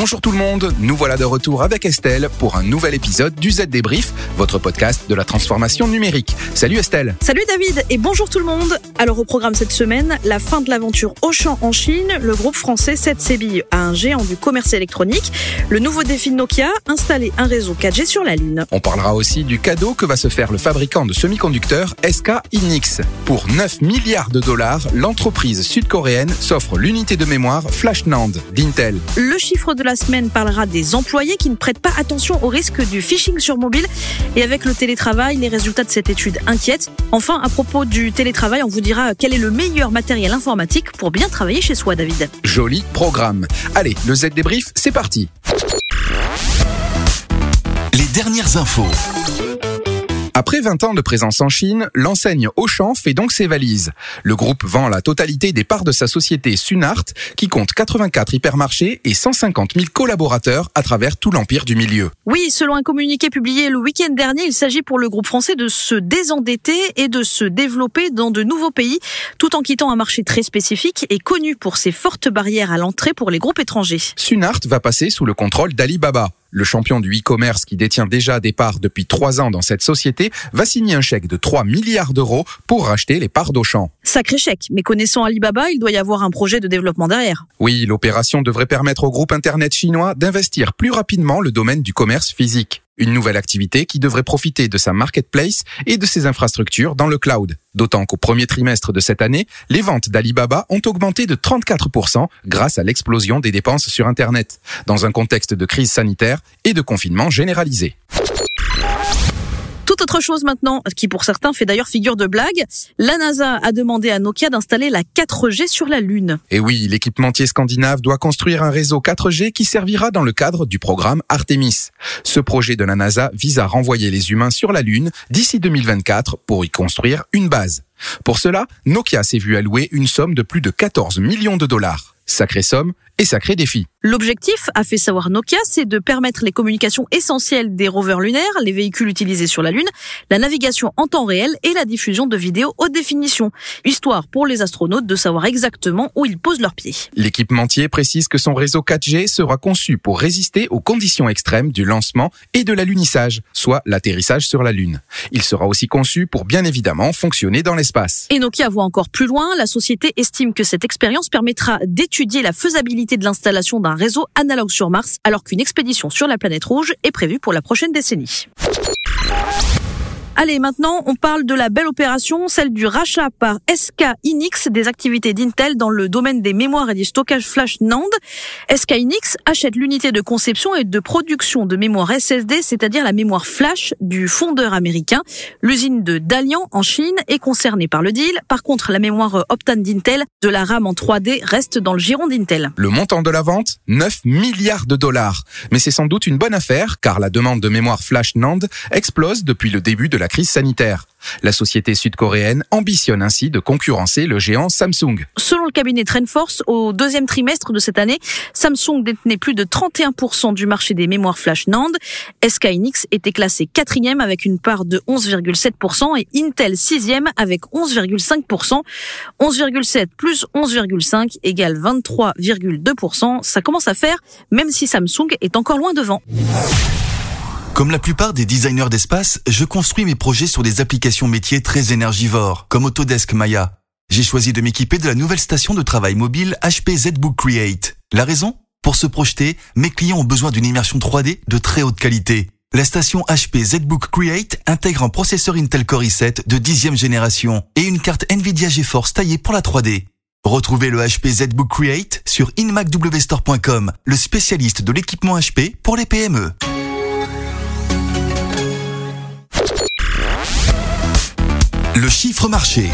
Bonjour tout le monde, nous voilà de retour avec Estelle pour un nouvel épisode du Z Débrief, votre podcast de la transformation numérique. Salut Estelle Salut David et bonjour tout le monde Alors au programme cette semaine, la fin de l'aventure Auchan en Chine, le groupe français 7CB à un géant du commerce électronique, le nouveau défi de Nokia, installer un réseau 4G sur la Lune. On parlera aussi du cadeau que va se faire le fabricant de semi-conducteurs SK Hynix. Pour 9 milliards de dollars, l'entreprise sud-coréenne s'offre l'unité de mémoire Flash NAND d'Intel. Le chiffre de la semaine parlera des employés qui ne prêtent pas attention au risque du phishing sur mobile. Et avec le télétravail, les résultats de cette étude inquiètent. Enfin, à propos du télétravail, on vous dira quel est le meilleur matériel informatique pour bien travailler chez soi, David. Joli programme. Allez, le Z débrief, c'est parti. Les dernières infos. Après 20 ans de présence en Chine, l'enseigne Auchan fait donc ses valises. Le groupe vend la totalité des parts de sa société Sunart, qui compte 84 hypermarchés et 150 000 collaborateurs à travers tout l'empire du milieu. Oui, selon un communiqué publié le week-end dernier, il s'agit pour le groupe français de se désendetter et de se développer dans de nouveaux pays, tout en quittant un marché très spécifique et connu pour ses fortes barrières à l'entrée pour les groupes étrangers. Sunart va passer sous le contrôle d'Alibaba. Le champion du e-commerce qui détient déjà des parts depuis trois ans dans cette société va signer un chèque de 3 milliards d'euros pour racheter les parts d'Auchan. Sacré chèque, mais connaissant Alibaba, il doit y avoir un projet de développement derrière. Oui, l'opération devrait permettre au groupe Internet chinois d'investir plus rapidement le domaine du commerce physique. Une nouvelle activité qui devrait profiter de sa marketplace et de ses infrastructures dans le cloud. D'autant qu'au premier trimestre de cette année, les ventes d'Alibaba ont augmenté de 34% grâce à l'explosion des dépenses sur Internet, dans un contexte de crise sanitaire et de confinement généralisé. Toute autre chose maintenant, qui pour certains fait d'ailleurs figure de blague, la NASA a demandé à Nokia d'installer la 4G sur la Lune. Et oui, l'équipementier scandinave doit construire un réseau 4G qui servira dans le cadre du programme Artemis. Ce projet de la NASA vise à renvoyer les humains sur la Lune d'ici 2024 pour y construire une base. Pour cela, Nokia s'est vu allouer une somme de plus de 14 millions de dollars. Sacrée somme et sacré défi. L'objectif, a fait savoir Nokia, c'est de permettre les communications essentielles des rovers lunaires, les véhicules utilisés sur la Lune, la navigation en temps réel et la diffusion de vidéos haute définition, histoire pour les astronautes de savoir exactement où ils posent leurs pieds. L'équipementier précise que son réseau 4G sera conçu pour résister aux conditions extrêmes du lancement et de l'alunissage, soit l'atterrissage sur la Lune. Il sera aussi conçu pour bien évidemment fonctionner dans l'espace. Et Nokia voit encore plus loin, la société estime que cette expérience permettra d'étudier la faisabilité de l'installation d'un réseau analogue sur Mars, alors qu'une expédition sur la planète rouge est prévue pour la prochaine décennie. Allez, maintenant, on parle de la belle opération, celle du rachat par SK Hynix des activités d'Intel dans le domaine des mémoires et du stockage flash NAND. SK Hynix achète l'unité de conception et de production de mémoire SSD, c'est-à-dire la mémoire flash du fondeur américain. L'usine de Dalian en Chine est concernée par le deal. Par contre, la mémoire Optane d'Intel, de la RAM en 3D, reste dans le giron d'Intel. Le montant de la vente 9 milliards de dollars. Mais c'est sans doute une bonne affaire car la demande de mémoire flash NAND explose depuis le début de la crise sanitaire. La société sud-coréenne ambitionne ainsi de concurrencer le géant Samsung. Selon le cabinet Trendforce, au deuxième trimestre de cette année, Samsung détenait plus de 31% du marché des mémoires flash NAND. SK était classé quatrième avec une part de 11,7% et Intel sixième avec 11,5%. 11,7 plus 11,5 égale 23,2%. Ça commence à faire, même si Samsung est encore loin devant. Comme la plupart des designers d'espace, je construis mes projets sur des applications métiers très énergivores, comme Autodesk Maya. J'ai choisi de m'équiper de la nouvelle station de travail mobile HP ZBook Create. La raison? Pour se projeter, mes clients ont besoin d'une immersion 3D de très haute qualité. La station HP ZBook Create intègre un processeur Intel Core i7 de dixième génération et une carte Nvidia GeForce taillée pour la 3D. Retrouvez le HP ZBook Create sur inmacwstore.com, le spécialiste de l'équipement HP pour les PME. Le chiffre marché.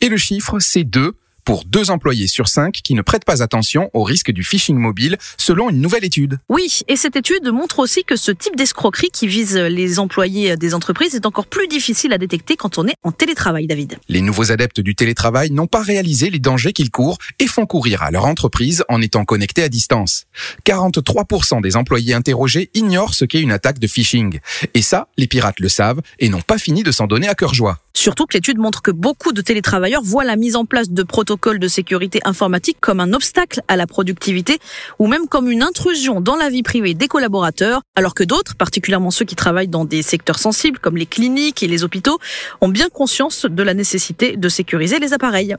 Et le chiffre, c'est 2 pour deux employés sur cinq qui ne prêtent pas attention au risque du phishing mobile, selon une nouvelle étude. Oui, et cette étude montre aussi que ce type d'escroquerie qui vise les employés des entreprises est encore plus difficile à détecter quand on est en télétravail, David. Les nouveaux adeptes du télétravail n'ont pas réalisé les dangers qu'ils courent et font courir à leur entreprise en étant connectés à distance. 43% des employés interrogés ignorent ce qu'est une attaque de phishing. Et ça, les pirates le savent et n'ont pas fini de s'en donner à cœur joie. Surtout que l'étude montre que beaucoup de télétravailleurs voient la mise en place de protocoles de sécurité informatique comme un obstacle à la productivité ou même comme une intrusion dans la vie privée des collaborateurs, alors que d'autres, particulièrement ceux qui travaillent dans des secteurs sensibles comme les cliniques et les hôpitaux, ont bien conscience de la nécessité de sécuriser les appareils.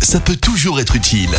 Ça peut toujours être utile.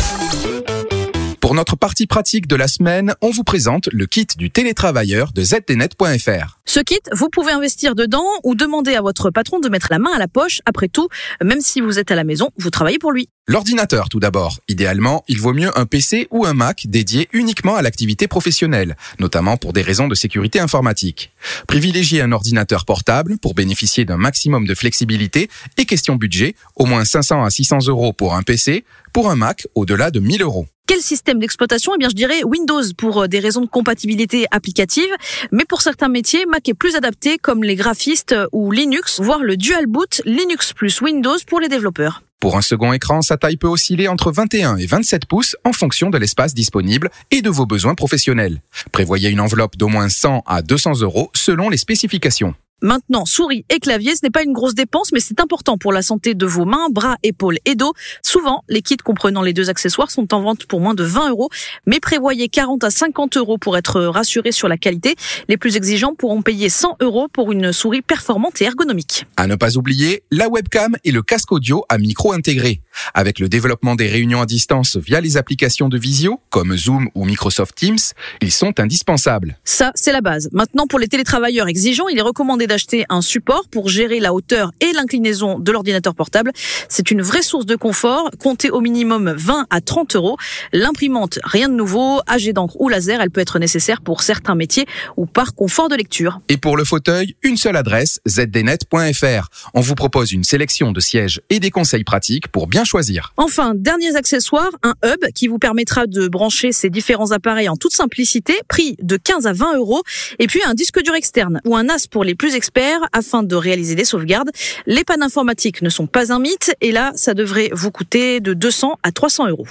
Pour notre partie pratique de la semaine, on vous présente le kit du télétravailleur de zdnet.fr. Ce kit, vous pouvez investir dedans ou demander à votre patron de mettre la main à la poche. Après tout, même si vous êtes à la maison, vous travaillez pour lui. L'ordinateur tout d'abord. Idéalement, il vaut mieux un PC ou un Mac dédié uniquement à l'activité professionnelle, notamment pour des raisons de sécurité informatique. Privilégiez un ordinateur portable pour bénéficier d'un maximum de flexibilité et question budget, au moins 500 à 600 euros pour un PC, pour un Mac au-delà de 1000 euros. Quel système d'exploitation? Eh bien, je dirais Windows pour euh, des raisons de compatibilité applicative, mais pour certains métiers, Mac est plus adapté comme les graphistes ou Linux, voire le dual boot Linux plus Windows pour les développeurs. Pour un second écran, sa taille peut osciller entre 21 et 27 pouces en fonction de l'espace disponible et de vos besoins professionnels. Prévoyez une enveloppe d'au moins 100 à 200 euros selon les spécifications. Maintenant, souris et clavier, ce n'est pas une grosse dépense, mais c'est important pour la santé de vos mains, bras, épaules et dos. Souvent, les kits comprenant les deux accessoires sont en vente pour moins de 20 euros, mais prévoyez 40 à 50 euros pour être rassuré sur la qualité. Les plus exigeants pourront payer 100 euros pour une souris performante et ergonomique. À ne pas oublier, la webcam et le casque audio à micro intégré. Avec le développement des réunions à distance via les applications de visio, comme Zoom ou Microsoft Teams, ils sont indispensables. Ça, c'est la base. Maintenant, pour les télétravailleurs exigeants, il est recommandé d'acheter un support pour gérer la hauteur et l'inclinaison de l'ordinateur portable. C'est une vraie source de confort. Comptez au minimum 20 à 30 euros. L'imprimante, rien de nouveau. AG d'encre ou laser, elle peut être nécessaire pour certains métiers ou par confort de lecture. Et pour le fauteuil, une seule adresse, zdnet.fr. On vous propose une sélection de sièges et des conseils pratiques pour bien choisir. Enfin, derniers accessoires, un hub qui vous permettra de brancher ces différents appareils en toute simplicité, prix de 15 à 20 euros, et puis un disque dur externe ou un NAS pour les plus experts afin de réaliser des sauvegardes. Les pannes informatiques ne sont pas un mythe, et là, ça devrait vous coûter de 200 à 300 euros.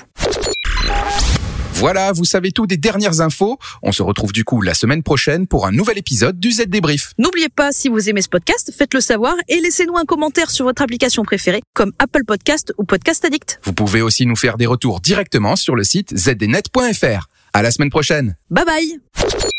Voilà, vous savez tout des dernières infos. On se retrouve du coup la semaine prochaine pour un nouvel épisode du Z Débrief. N'oubliez pas, si vous aimez ce podcast, faites-le savoir et laissez-nous un commentaire sur votre application préférée, comme Apple Podcast ou Podcast Addict. Vous pouvez aussi nous faire des retours directement sur le site zdnet.fr. À la semaine prochaine. Bye bye